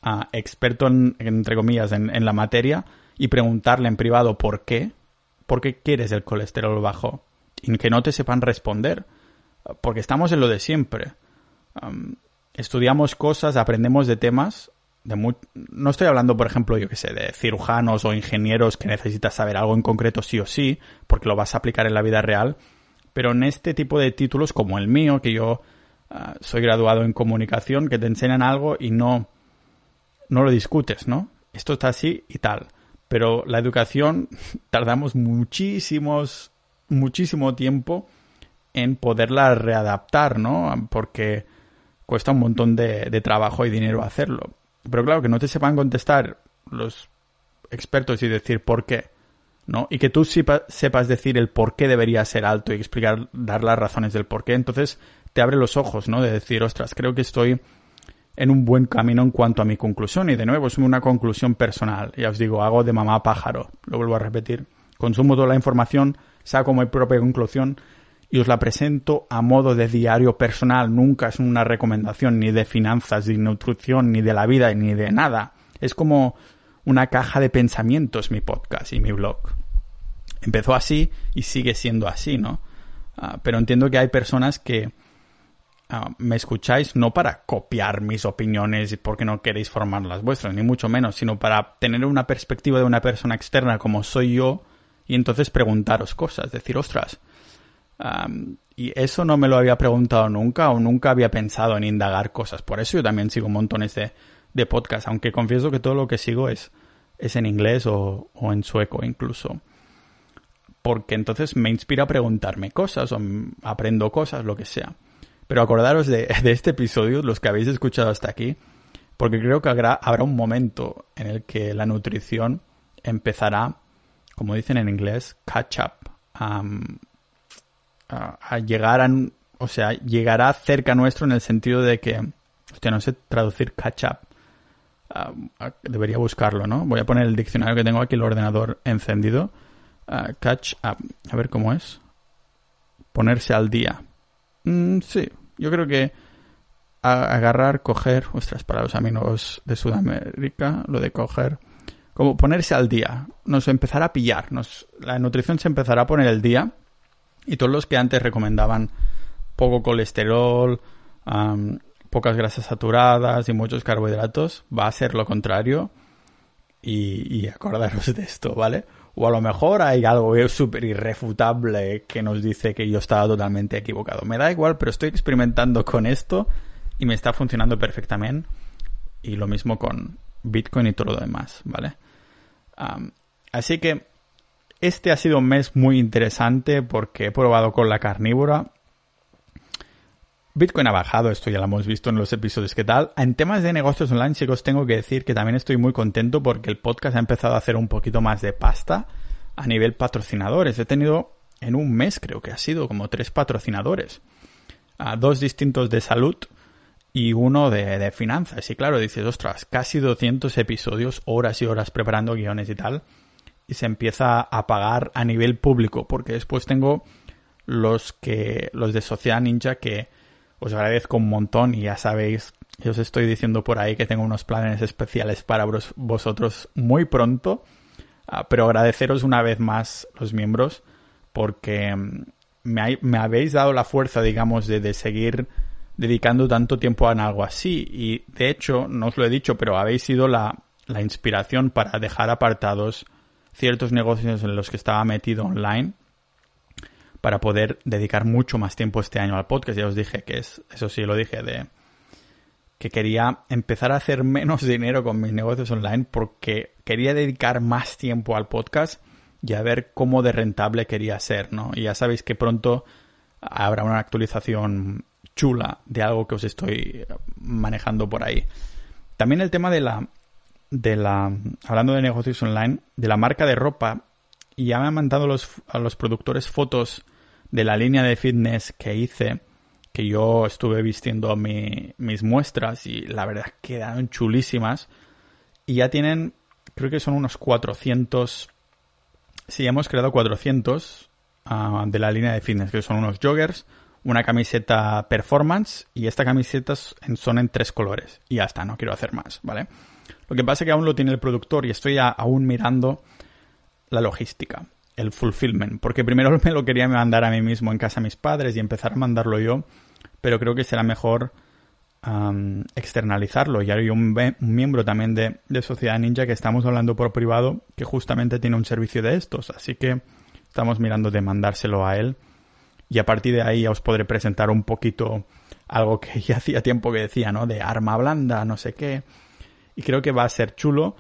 ah, experto, entre comillas, en, en la materia y preguntarle en privado por qué, por qué quieres el colesterol bajo y que no te sepan responder porque estamos en lo de siempre. estudiamos cosas, aprendemos de temas. De No estoy hablando, por ejemplo, yo que sé, de cirujanos o ingenieros que necesitas saber algo en concreto sí o sí, porque lo vas a aplicar en la vida real. Pero en este tipo de títulos como el mío, que yo ah, soy graduado en comunicación, que te enseñan algo y no, no lo discutes, ¿no? Esto está así y tal. Pero la educación tardamos muchísimos, muchísimo tiempo en poderla readaptar, ¿no? Porque cuesta un montón de, trabajo y dinero hacerlo. Pero claro, que no te sepan contestar los expertos y decir por qué, ¿no? Y que tú sepas decir el por qué debería ser alto y explicar, dar las razones del por qué, entonces te abre los ojos, ¿no? De decir, ostras, creo que estoy en un buen camino en cuanto a mi conclusión. Y de nuevo, es una conclusión personal. Ya os digo, hago de mamá pájaro. Lo vuelvo a repetir. Consumo toda la información, saco mi propia conclusión y os la presento a modo de diario personal. Nunca es una recomendación ni de finanzas, ni de nutrición, ni de la vida, ni de nada. Es como una caja de pensamientos mi podcast y mi blog. Empezó así y sigue siendo así, ¿no? Ah, pero entiendo que hay personas que ah, me escucháis no para copiar mis opiniones y porque no queréis formar las vuestras, ni mucho menos, sino para tener una perspectiva de una persona externa como soy yo y entonces preguntaros cosas, decir, ostras, y eso no me lo había preguntado nunca o nunca había pensado en indagar cosas. Por eso yo también sigo montones de, de podcast, aunque confieso que todo lo que sigo es, es en inglés o, en sueco incluso. Porque entonces me inspira a preguntarme cosas o aprendo cosas, lo que sea. Pero acordaros de, este episodio, los que habéis escuchado hasta aquí, porque creo que habrá, habrá un momento en el que la nutrición empezará, como dicen en inglés, catch up, a, llegar a, o sea, llegará cerca nuestro en el sentido de que, hostia, no sé traducir catch up, debería buscarlo, ¿no? Voy a poner el diccionario que tengo aquí, el ordenador encendido. Ah, catch up. A ver cómo es. Ponerse al día. Mm, sí, yo creo que agarrar, coger, ostras, para los amigos de Sudamérica, lo de coger, como ponerse al día, nos empezará a pillar, nos, la nutrición se empezará a poner el día y todos los que antes recomendaban poco colesterol, pocas grasas saturadas y muchos carbohidratos, va a ser lo contrario. Y, acordaros de esto, ¿vale? O a lo mejor hay algo súper irrefutable que nos dice que yo estaba totalmente equivocado. Me da igual, pero estoy experimentando con esto y me está funcionando perfectamente. Y lo mismo con Bitcoin y todo lo demás, ¿vale? así que este ha sido un mes muy interesante porque he probado con la carnívora Bitcoin ha bajado, esto ya lo hemos visto en los episodios que tal. En temas de negocios online sí que os tengo que decir que también estoy muy contento porque el podcast ha empezado a hacer un poquito más de pasta a nivel patrocinadores. He tenido en un mes creo que ha sido como tres patrocinadores. A dos distintos de salud y uno de, de, finanzas. Y claro, dices, ostras, casi 200 episodios, horas y horas preparando guiones y tal. Y se empieza a pagar a nivel público porque después tengo los que los de Sociedad Ninja que os agradezco un montón y ya sabéis, yo os estoy diciendo por ahí que tengo unos planes especiales para vosotros muy pronto, ah, pero agradeceros una vez más los miembros porque mm, me, habéis dado la fuerza, digamos, de, seguir dedicando tanto tiempo a algo así. Y de hecho, no os lo he dicho, pero habéis sido la, la inspiración para dejar apartados ciertos negocios en los que estaba metido online para poder dedicar mucho más tiempo este año al podcast. Ya os dije que es, eso sí lo dije, de que quería empezar a hacer menos dinero con mis negocios online porque quería dedicar más tiempo al podcast y a ver cómo de rentable quería ser, ¿no? Y ya sabéis que pronto habrá una actualización chula de algo que os estoy manejando por ahí. También el tema de la de la hablando de negocios online, de la marca de ropa y ya me han mandado los, a los productores fotos de la línea de fitness que hice, que yo estuve vistiendo mis muestras y la verdad quedaron chulísimas. Y ya tienen, creo que son unos 400, sí, hemos creado 400 ah, de la línea de fitness, que son unos joggers, una camiseta performance y esta camiseta son en tres colores. Y ya está, no quiero hacer más, ¿vale? Lo que pasa es que aún lo tiene el productor y estoy aún mirando la logística el fulfillment, porque primero me lo quería mandar a mí mismo en casa a mis padres y empezar a mandarlo yo, pero creo que será mejor externalizarlo. Y hay un, miembro también de, de, Sociedad Ninja que estamos hablando por privado que justamente tiene un servicio de estos, así que estamos mirando de mandárselo a él y a partir de ahí ya os podré presentar un poquito algo que ya hacía tiempo que decía, ¿no? De arma blanda, no sé qué. Y creo que va a ser chulo.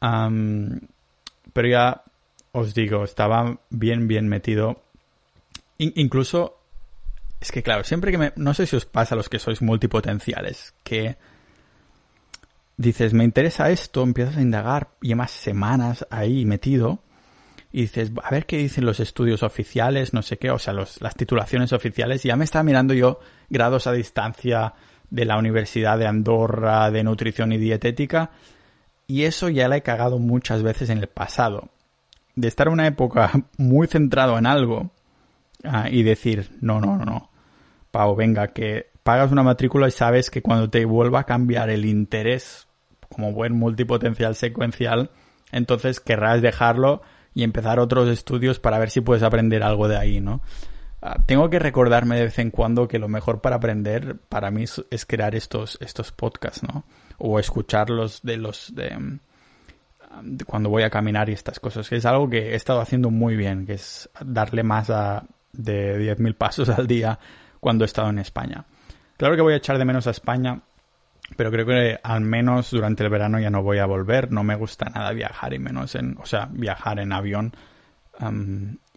pero ya os digo, estaba bien, bien metido. incluso, es que claro, siempre que me... No sé si os pasa a los que sois multipotenciales, que dices, me interesa esto, empiezas a indagar, llevas semanas ahí metido y dices, a ver qué dicen los estudios oficiales, no sé qué, o sea, los, las titulaciones oficiales. Y ya me estaba mirando yo grados a distancia de la Universidad de Andorra de Nutrición y Dietética. Y eso ya la he cagado muchas veces en el pasado. De estar en una época muy centrado en algo ah, y decir, no, no, no, no. Pau, venga, que pagas una matrícula y sabes que cuando te vuelva a cambiar el interés como buen multipotencial secuencial, entonces querrás dejarlo y empezar otros estudios para ver si puedes aprender algo de ahí, ¿no? Ah, tengo que recordarme de vez en cuando que lo mejor para aprender para mí es, crear estos, estos podcasts, ¿no? O escucharlos de los de, cuando voy a caminar y estas cosas, que es algo que he estado haciendo muy bien, que es darle más a, de 10.000 pasos al día cuando he estado en España. Claro que voy a echar de menos a España pero creo que al menos durante el verano ya no voy a volver. No me gusta nada viajar y menos en, o sea, viajar en avión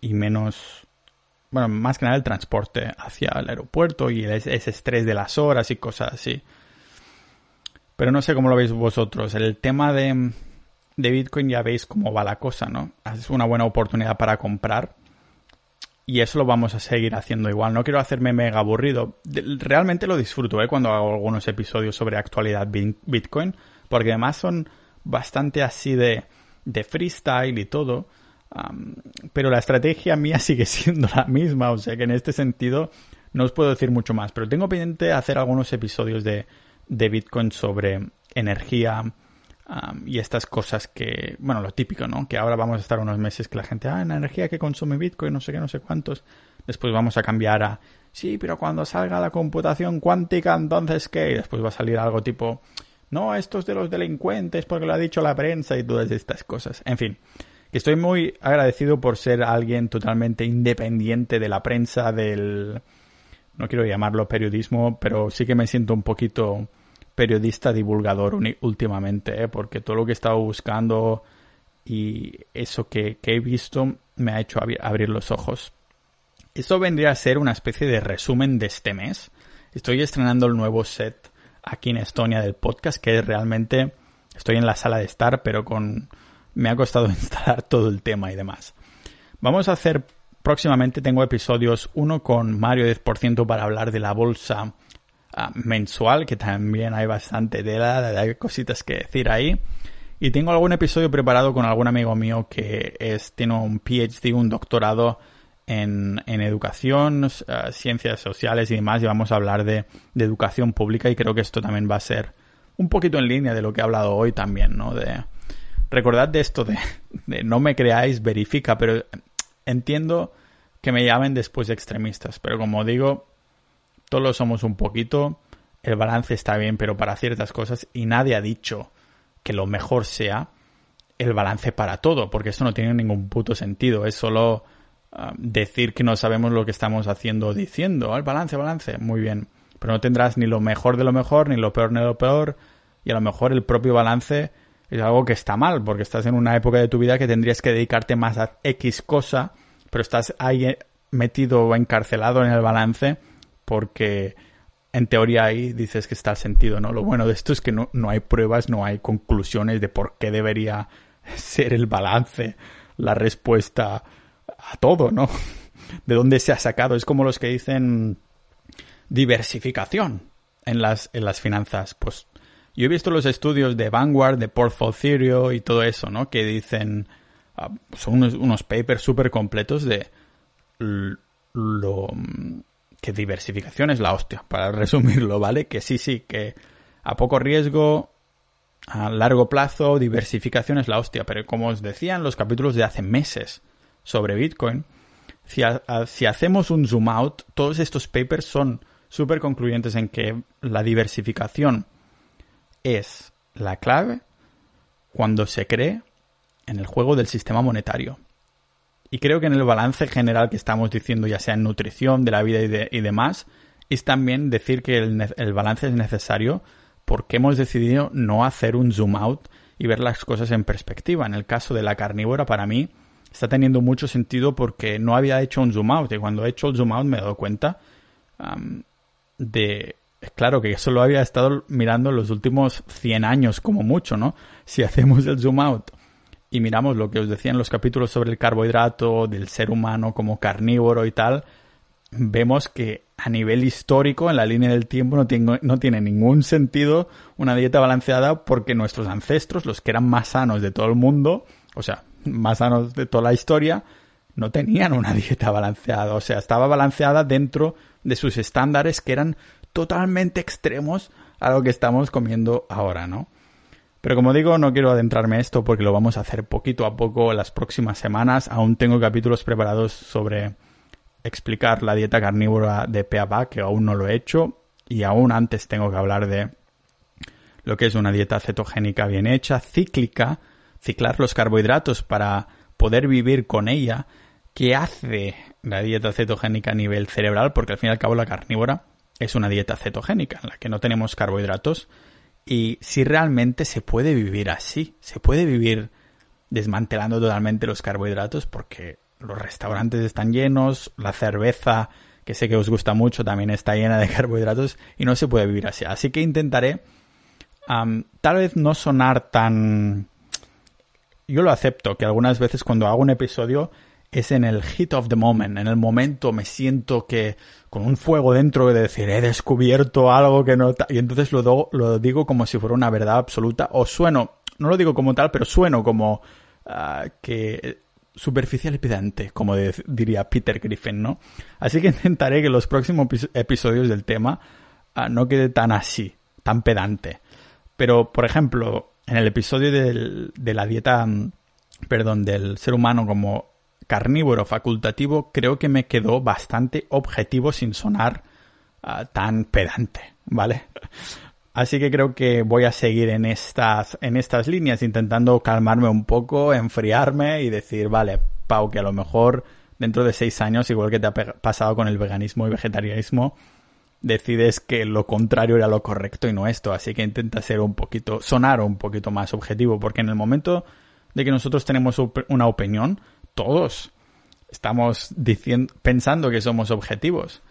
y menos, bueno, más que nada el transporte hacia el aeropuerto y ese estrés de las horas y cosas así. Pero no sé cómo lo veis vosotros. El tema de, de Bitcoin ya veis cómo va la cosa, ¿no? Es una buena oportunidad para comprar y eso lo vamos a seguir haciendo igual. No quiero hacerme mega aburrido. Realmente lo disfruto ¿eh? cuando hago algunos episodios sobre actualidad Bitcoin, porque además son bastante así de, de freestyle y todo. pero la estrategia mía sigue siendo la misma, o sea que en este sentido no os puedo decir mucho más. Pero tengo pendiente hacer algunos episodios de, de Bitcoin sobre energía, y estas cosas que, bueno, lo típico, ¿no? Que ahora vamos a estar unos meses que la gente, ah, la energía que consume Bitcoin, no sé qué, no sé cuántos. Después vamos a cambiar a, sí, pero cuando salga la computación cuántica, entonces qué? Y después va a salir algo tipo, no, esto es de los delincuentes porque lo ha dicho la prensa y todas estas cosas. En fin, que estoy muy agradecido por ser alguien totalmente independiente de la prensa, del... No quiero llamarlo periodismo, pero sí que me siento un poquito periodista divulgador últimamente, ¿eh? porque todo lo que he estado buscando y eso que, he visto me ha hecho abrir los ojos. Esto vendría a ser una especie de resumen de este mes. Estoy estrenando el nuevo set aquí en Estonia del podcast, que realmente estoy en la sala de estar, pero con me ha costado instalar todo el tema y demás. Vamos a hacer próximamente tengo episodios uno con Mario 10% para hablar de la bolsa mensual, que también hay bastante tela, hay cositas que decir ahí. Y tengo algún episodio preparado con algún amigo mío que es, tiene un PhD, un doctorado en, educación, ciencias sociales y demás, y vamos a hablar de, de, educación pública y creo que esto también va a ser un poquito en línea de lo que he hablado hoy también, ¿no? De, recordad de esto de, de no me creáis, verifica, pero entiendo que me llamen después de extremistas, pero como digo, todos somos un poquito, el balance está bien, pero para ciertas cosas, y nadie ha dicho que lo mejor sea el balance para todo, porque eso no tiene ningún puto sentido, es solo ah, decir que no sabemos lo que estamos haciendo diciendo, el balance, balance, muy bien, pero no tendrás ni lo mejor de lo mejor, ni lo peor de lo peor, y a lo mejor el propio balance es algo que está mal, porque estás en una época de tu vida que tendrías que dedicarte más a X cosa, pero estás ahí metido o encarcelado en el balance porque en teoría ahí dices que está el sentido, ¿no? Lo bueno de esto es que no, no hay pruebas, no hay conclusiones de por qué debería ser el balance, la respuesta a todo, ¿no? De dónde se ha sacado. Es como los que dicen diversificación en las, en las finanzas. Pues yo he visto los estudios de Vanguard, de Portfolio y todo eso, ¿no? Que dicen, ah, son unos, unos papers súper completos de lo que diversificación es la hostia, para resumirlo, ¿vale? Que sí, sí, que a poco riesgo, a largo plazo, diversificación es la hostia, pero como os decía en los capítulos de hace meses sobre Bitcoin, si, si hacemos un zoom out, todos estos papers son súper concluyentes en que la diversificación es la clave cuando se cree en el juego del sistema monetario. Y creo que en el balance general que estamos diciendo, ya sea en nutrición, de la vida y, demás, es también decir que el, balance es necesario porque hemos decidido no hacer un zoom out y ver las cosas en perspectiva. En el caso de la carnívora, para mí, está teniendo mucho sentido porque no había hecho un zoom out y cuando he hecho el zoom out me he dado cuenta de claro que eso lo había estado mirando los últimos 100 años como mucho, ¿no? Si hacemos el zoom out y miramos lo que os decía en los capítulos sobre el carbohidrato, del ser humano como carnívoro y tal, vemos que a nivel histórico, en la línea del tiempo, no, no tiene ningún sentido una dieta balanceada porque nuestros ancestros, los que eran más sanos de todo el mundo, o sea, más sanos de toda la historia, no tenían una dieta balanceada. O sea, estaba balanceada dentro de sus estándares que eran totalmente extremos a lo que estamos comiendo ahora, ¿no? Pero como digo, no quiero adentrarme en esto porque lo vamos a hacer poquito a poco las próximas semanas. Aún tengo capítulos preparados sobre explicar la dieta carnívora de PABA, que aún no lo he hecho. Y aún antes tengo que hablar de lo que es una dieta cetogénica bien hecha, cíclica, ciclar los carbohidratos para poder vivir con ella, qué hace la dieta cetogénica a nivel cerebral, porque al fin y al cabo la carnívora es una dieta cetogénica en la que no tenemos carbohidratos y si realmente se puede vivir así, se puede vivir desmantelando totalmente los carbohidratos porque los restaurantes están llenos, la cerveza, que sé que os gusta mucho, también está llena de carbohidratos y no se puede vivir así. Así que intentaré tal vez no sonar tan... Yo lo acepto, que algunas veces cuando hago un episodio es en el hit of the moment, en el momento me siento que con un fuego dentro de decir he descubierto algo que no y entonces lo, lo digo como si fuera una verdad absoluta o sueno, no lo digo como tal, pero sueno como uh, que superficial y pedante, como diría Peter Griffin, ¿no? Así que intentaré que los próximos episodios del tema uh, no quede tan así, tan pedante. Pero, por ejemplo, en el episodio del, de la dieta, mm, perdón, del ser humano como carnívoro facultativo creo que me quedó bastante objetivo sin sonar ah, tan pedante, ¿vale? Así que creo que voy a seguir en estas, en estas líneas, intentando calmarme un poco, enfriarme y decir, vale, Pau, que a lo mejor dentro de seis años, igual que te ha pasado con el veganismo y vegetarianismo, decides que lo contrario era lo correcto y no esto. Así que intenta ser un poquito, sonar un poquito más objetivo, porque en el momento de que nosotros tenemos una opinión, todos estamos diciendo, pensando que somos objetivos.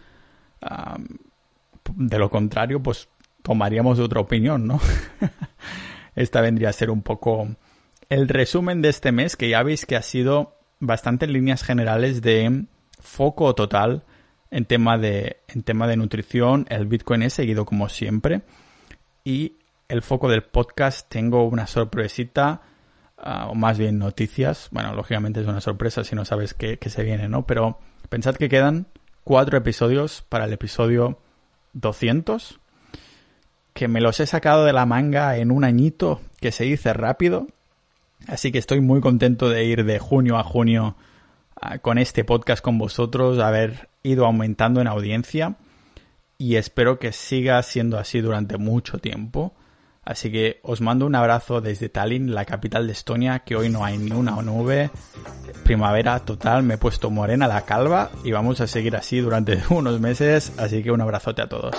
de lo contrario, pues tomaríamos otra opinión, ¿no? Esta vendría a ser un poco el resumen de este mes, que ya veis que ha sido bastante en líneas generales de foco total en tema de, en tema de nutrición. El Bitcoin he seguido como siempre. Y el foco del podcast tengo una sorpresita Ah, o más bien noticias. Bueno, lógicamente es una sorpresa si no sabes qué, se viene, ¿no? Pero pensad que quedan cuatro episodios para el episodio 200, que me los he sacado de la manga en un añito que se dice rápido. Así que estoy muy contento de ir de junio a junio ah, con este podcast con vosotros, haber ido aumentando en audiencia y espero que siga siendo así durante mucho tiempo. Así que os mando un abrazo desde Tallinn, la capital de Estonia, que hoy no hay ni una nube. Primavera total, me he puesto morena la calva y vamos a seguir así durante unos meses. Así que un abrazote a todos.